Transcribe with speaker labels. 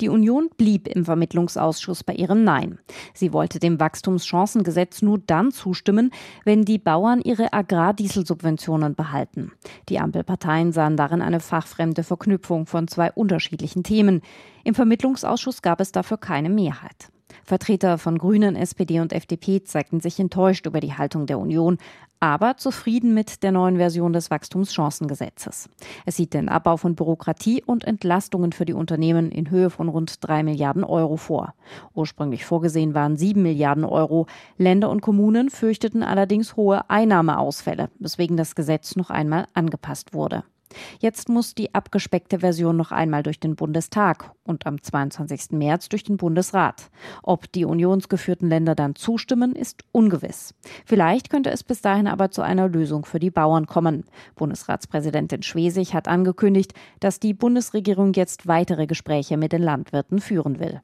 Speaker 1: Die Union blieb im Vermittlungsausschuss bei ihrem Nein. Sie wollte dem Wachstumschancengesetz nur dann zustimmen, wenn die Bauern ihre Agrardieselsubventionen behalten. Die Ampelparteien sahen darin eine fachfremde Verknüpfung von zwei unterschiedlichen Themen. Im Vermittlungsausschuss gab es dafür keine Mehrheit. Vertreter von Grünen, SPD und FDP zeigten sich enttäuscht über die Haltung der Union, aber zufrieden mit der neuen Version des Wachstumschancengesetzes. Es sieht den Abbau von Bürokratie und Entlastungen für die Unternehmen in Höhe von rund drei Milliarden Euro vor. Ursprünglich vorgesehen waren sieben Milliarden Euro. Länder und Kommunen fürchteten allerdings hohe Einnahmeausfälle, weswegen das Gesetz noch einmal angepasst wurde. Jetzt muss die abgespeckte Version noch einmal durch den Bundestag und am 22. März durch den Bundesrat. Ob die unionsgeführten Länder dann zustimmen, ist ungewiss. Vielleicht könnte es bis dahin aber zu einer Lösung für die Bauern kommen. Bundesratspräsidentin Schwesig hat angekündigt, dass die Bundesregierung jetzt weitere Gespräche mit den Landwirten führen will.